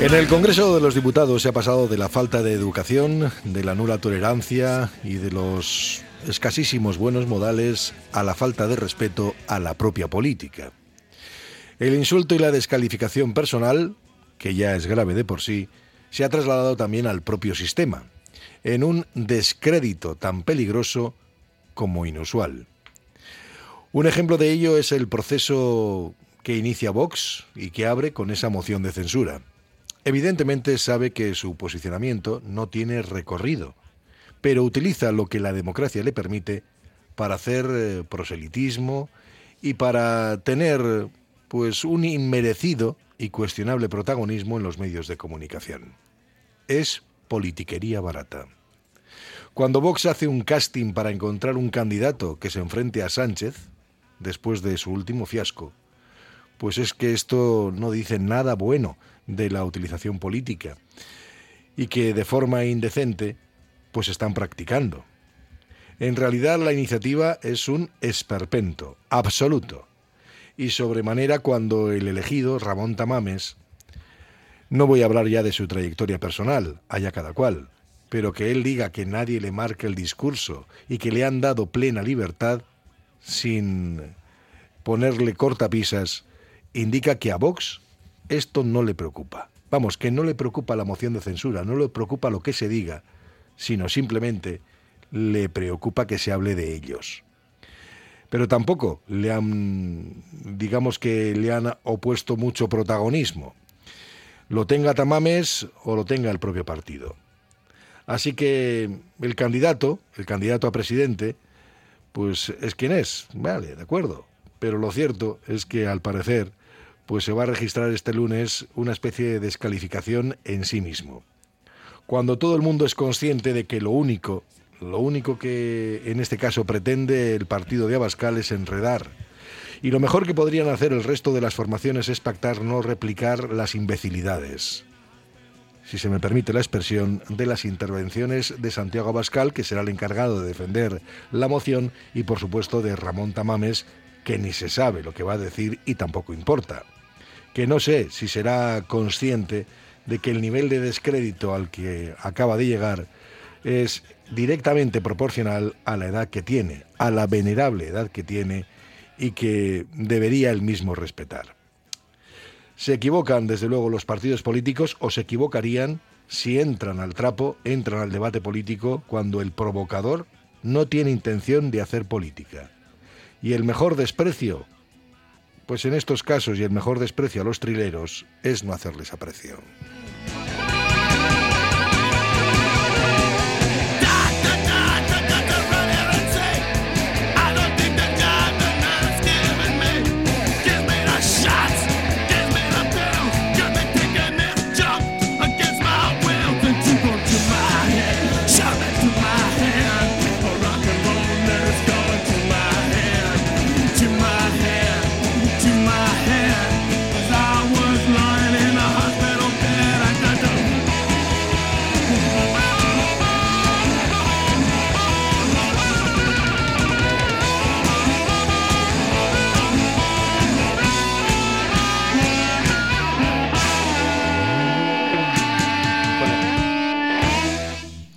En el Congreso de los Diputados se ha pasado de la falta de educación, de la nula tolerancia y de los escasísimos buenos modales a la falta de respeto a la propia política. El insulto y la descalificación personal, que ya es grave de por sí, se ha trasladado también al propio sistema, en un descrédito tan peligroso como inusual. Un ejemplo de ello es el proceso que inicia Vox y que abre con esa moción de censura. Evidentemente sabe que su posicionamiento no tiene recorrido, pero utiliza lo que la democracia le permite para hacer eh, proselitismo y para tener pues un inmerecido y cuestionable protagonismo en los medios de comunicación. Es politiquería barata. Cuando Vox hace un casting para encontrar un candidato que se enfrente a Sánchez, después de su último fiasco, pues es que esto no dice nada bueno de la utilización política y que de forma indecente pues están practicando. En realidad la iniciativa es un esperpento absoluto y sobremanera cuando el elegido, Ramón Tamames, no voy a hablar ya de su trayectoria personal, haya cada cual, pero que él diga que nadie le marque el discurso y que le han dado plena libertad sin ponerle cortapisas, indica que a Vox esto no le preocupa. Vamos, que no le preocupa la moción de censura, no le preocupa lo que se diga, sino simplemente le preocupa que se hable de ellos. Pero tampoco le han, digamos que le han opuesto mucho protagonismo. Lo tenga Tamames o lo tenga el propio partido. Así que el candidato, el candidato a presidente, pues es quien es, vale, de acuerdo. Pero lo cierto es que al parecer pues se va a registrar este lunes una especie de descalificación en sí mismo. Cuando todo el mundo es consciente de que lo único, lo único que en este caso pretende el partido de Abascal es enredar. Y lo mejor que podrían hacer el resto de las formaciones es pactar no replicar las imbecilidades. Si se me permite la expresión, de las intervenciones de Santiago Abascal, que será el encargado de defender la moción, y por supuesto de Ramón Tamames, que ni se sabe lo que va a decir y tampoco importa que no sé si será consciente de que el nivel de descrédito al que acaba de llegar es directamente proporcional a la edad que tiene, a la venerable edad que tiene y que debería él mismo respetar. Se equivocan desde luego los partidos políticos o se equivocarían si entran al trapo, entran al debate político cuando el provocador no tiene intención de hacer política. Y el mejor desprecio pues en estos casos y el mejor desprecio a los trileros es no hacerles aprecio.